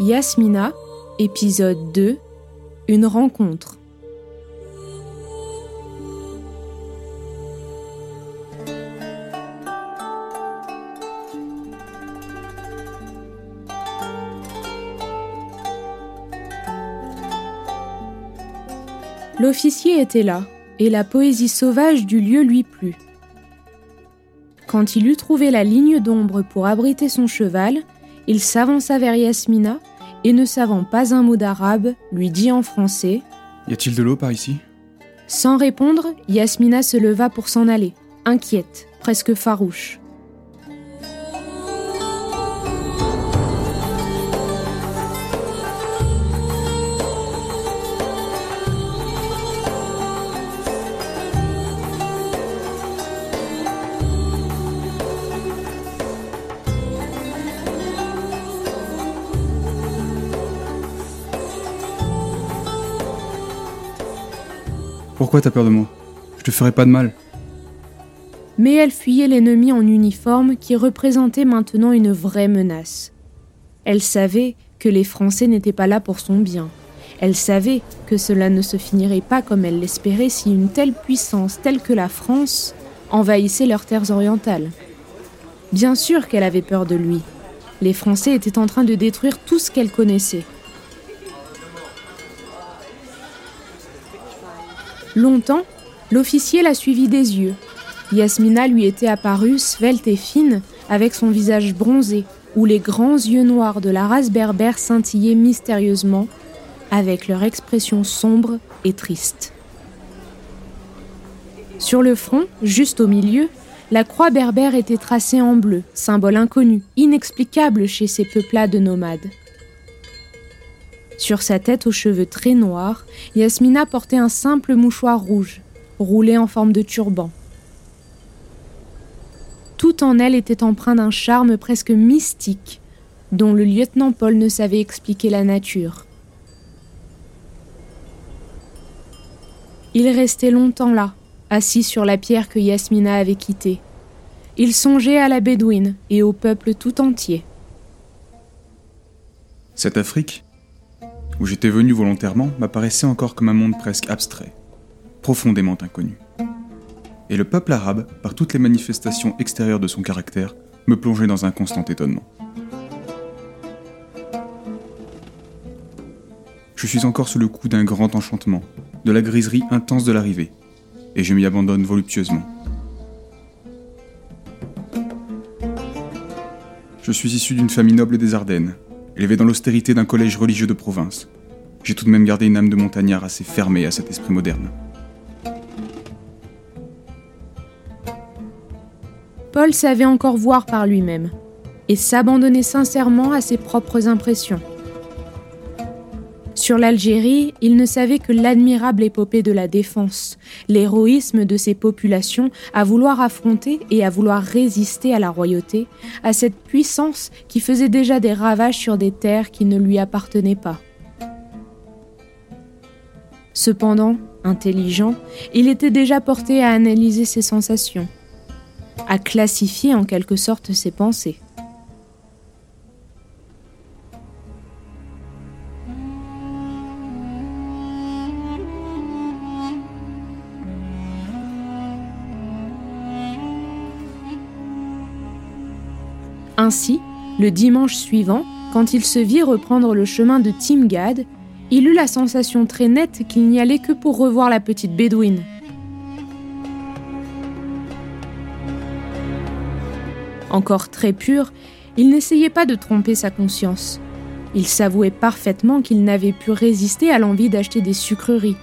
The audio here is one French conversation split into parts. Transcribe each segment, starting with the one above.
Yasmina, épisode 2 Une rencontre. L'officier était là, et la poésie sauvage du lieu lui plut. Quand il eut trouvé la ligne d'ombre pour abriter son cheval, il s'avança vers Yasmina et ne savant pas un mot d'arabe, lui dit en français Y a-t-il de l'eau par ici? Sans répondre, Yasmina se leva pour s'en aller, inquiète, presque farouche. Pourquoi t'as peur de moi? Je te ferai pas de mal. Mais elle fuyait l'ennemi en uniforme qui représentait maintenant une vraie menace. Elle savait que les Français n'étaient pas là pour son bien. Elle savait que cela ne se finirait pas comme elle l'espérait si une telle puissance telle que la France envahissait leurs terres orientales. Bien sûr qu'elle avait peur de lui. Les Français étaient en train de détruire tout ce qu'elle connaissait. Longtemps, l'officier la suivit des yeux. Yasmina lui était apparue svelte et fine, avec son visage bronzé, où les grands yeux noirs de la race berbère scintillaient mystérieusement, avec leur expression sombre et triste. Sur le front, juste au milieu, la croix berbère était tracée en bleu, symbole inconnu, inexplicable chez ces peuplades nomades. Sur sa tête aux cheveux très noirs, Yasmina portait un simple mouchoir rouge, roulé en forme de turban. Tout en elle était empreint d'un charme presque mystique, dont le lieutenant Paul ne savait expliquer la nature. Il restait longtemps là, assis sur la pierre que Yasmina avait quittée. Il songeait à la Bédouine et au peuple tout entier. Cette Afrique, où j'étais venu volontairement, m'apparaissait encore comme un monde presque abstrait, profondément inconnu. Et le peuple arabe, par toutes les manifestations extérieures de son caractère, me plongeait dans un constant étonnement. Je suis encore sous le coup d'un grand enchantement, de la griserie intense de l'arrivée, et je m'y abandonne voluptueusement. Je suis issu d'une famille noble des Ardennes, élevé dans l'austérité d'un collège religieux de province. J'ai tout de même gardé une âme de montagnard assez fermée à cet esprit moderne. Paul savait encore voir par lui-même et s'abandonner sincèrement à ses propres impressions. Sur l'Algérie, il ne savait que l'admirable épopée de la défense, l'héroïsme de ces populations à vouloir affronter et à vouloir résister à la royauté, à cette puissance qui faisait déjà des ravages sur des terres qui ne lui appartenaient pas. Cependant, intelligent, il était déjà porté à analyser ses sensations, à classifier en quelque sorte ses pensées. Ainsi, le dimanche suivant, quand il se vit reprendre le chemin de Timgad, il eut la sensation très nette qu'il n'y allait que pour revoir la petite bédouine. Encore très pur, il n'essayait pas de tromper sa conscience. Il s'avouait parfaitement qu'il n'avait pu résister à l'envie d'acheter des sucreries,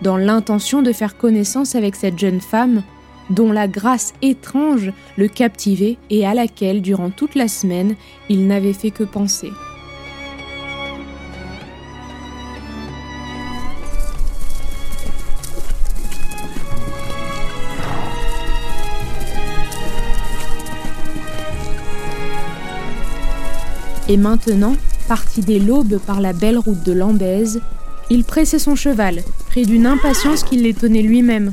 dans l'intention de faire connaissance avec cette jeune femme dont la grâce étrange le captivait et à laquelle, durant toute la semaine, il n'avait fait que penser. Et maintenant, parti dès l'aube par la belle route de Lambèze, il pressait son cheval, pris d'une impatience qui l'étonnait lui-même.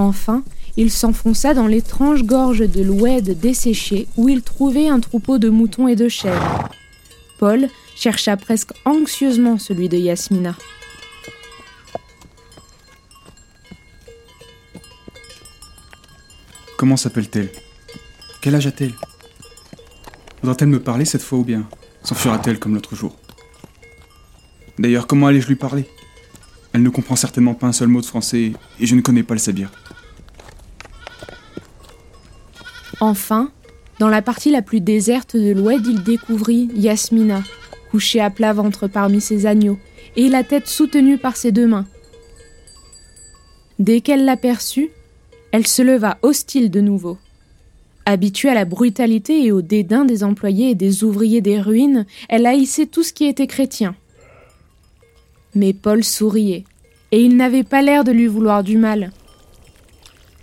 Enfin, il s'enfonça dans l'étrange gorge de l'Oued desséchée où il trouvait un troupeau de moutons et de chèvres. Paul chercha presque anxieusement celui de Yasmina. Comment s'appelle-t-elle? Quel âge a-t-elle? Voudra-t-elle me parler cette fois ou bien s'enfuira-t-elle comme l'autre jour? D'ailleurs, comment allais-je lui parler? Elle ne comprend certainement pas un seul mot de français et je ne connais pas le sabir. Enfin, dans la partie la plus déserte de l'Oued, il découvrit Yasmina, couchée à plat ventre parmi ses agneaux, et la tête soutenue par ses deux mains. Dès qu'elle l'aperçut, elle se leva hostile de nouveau. Habituée à la brutalité et au dédain des employés et des ouvriers des ruines, elle haïssait tout ce qui était chrétien. Mais Paul souriait, et il n'avait pas l'air de lui vouloir du mal.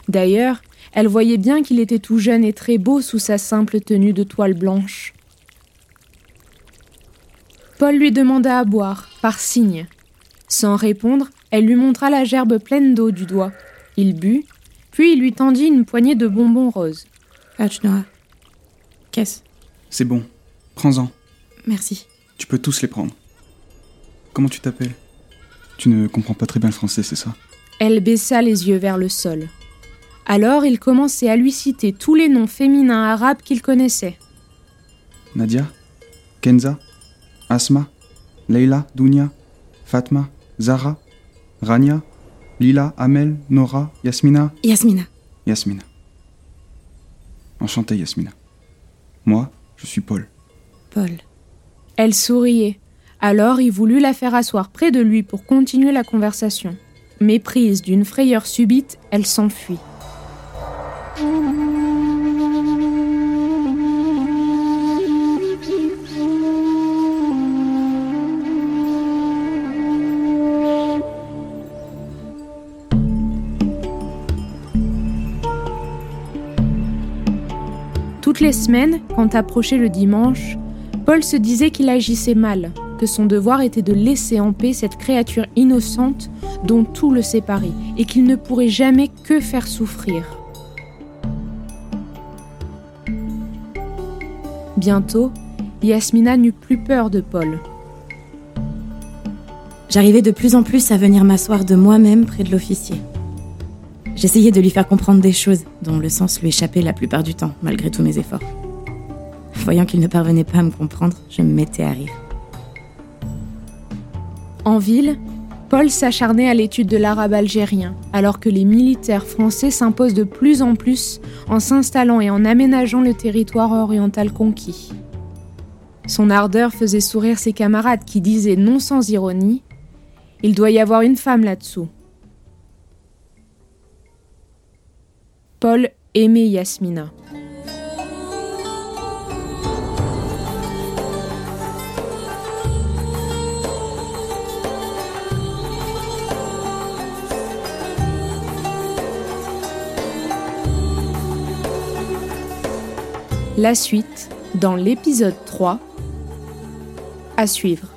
D'ailleurs, elle voyait bien qu'il était tout jeune et très beau sous sa simple tenue de toile blanche. Paul lui demanda à boire, par signe. Sans répondre, elle lui montra la gerbe pleine d'eau du doigt. Il but, puis il lui tendit une poignée de bonbons roses. Noah. Qu'est-ce? C'est bon, prends-en. Merci. Tu peux tous les prendre. Comment tu t'appelles? Tu ne comprends pas très bien le français, c'est ça? Elle baissa les yeux vers le sol. Alors il commençait à lui citer tous les noms féminins arabes qu'il connaissait. Nadia Kenza Asma Leila Dounia Fatma Zara Rania Lila Amel Nora Yasmina Yasmina. Yasmina. Enchanté Yasmina. Moi, je suis Paul. Paul. Elle souriait. Alors il voulut la faire asseoir près de lui pour continuer la conversation. Mais prise d'une frayeur subite, elle s'enfuit. Toutes les semaines, quand approchait le dimanche, Paul se disait qu'il agissait mal, que son devoir était de laisser en paix cette créature innocente dont tout le séparait, et qu'il ne pourrait jamais que faire souffrir. Bientôt, Yasmina n'eut plus peur de Paul. J'arrivais de plus en plus à venir m'asseoir de moi-même près de l'officier. J'essayais de lui faire comprendre des choses dont le sens lui échappait la plupart du temps, malgré tous mes efforts. Voyant qu'il ne parvenait pas à me comprendre, je me mettais à rire. En ville, Paul s'acharnait à l'étude de l'arabe algérien, alors que les militaires français s'imposent de plus en plus en s'installant et en aménageant le territoire oriental conquis. Son ardeur faisait sourire ses camarades qui disaient non sans ironie Il doit y avoir une femme là-dessous. Paul aimait Yasmina. La suite dans l'épisode 3 à suivre.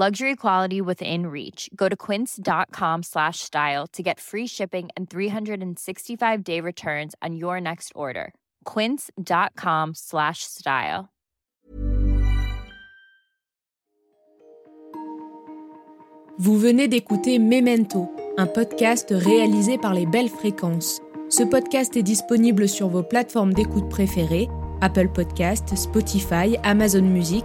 Luxury quality within reach. Go to quince.com slash style to get free shipping and 365 day returns on your next order. Quince.com slash style. Vous venez d'écouter Memento, un podcast réalisé par les Belles Fréquences. Ce podcast est disponible sur vos plateformes d'écoute préférées, Apple Podcast, Spotify, Amazon Music,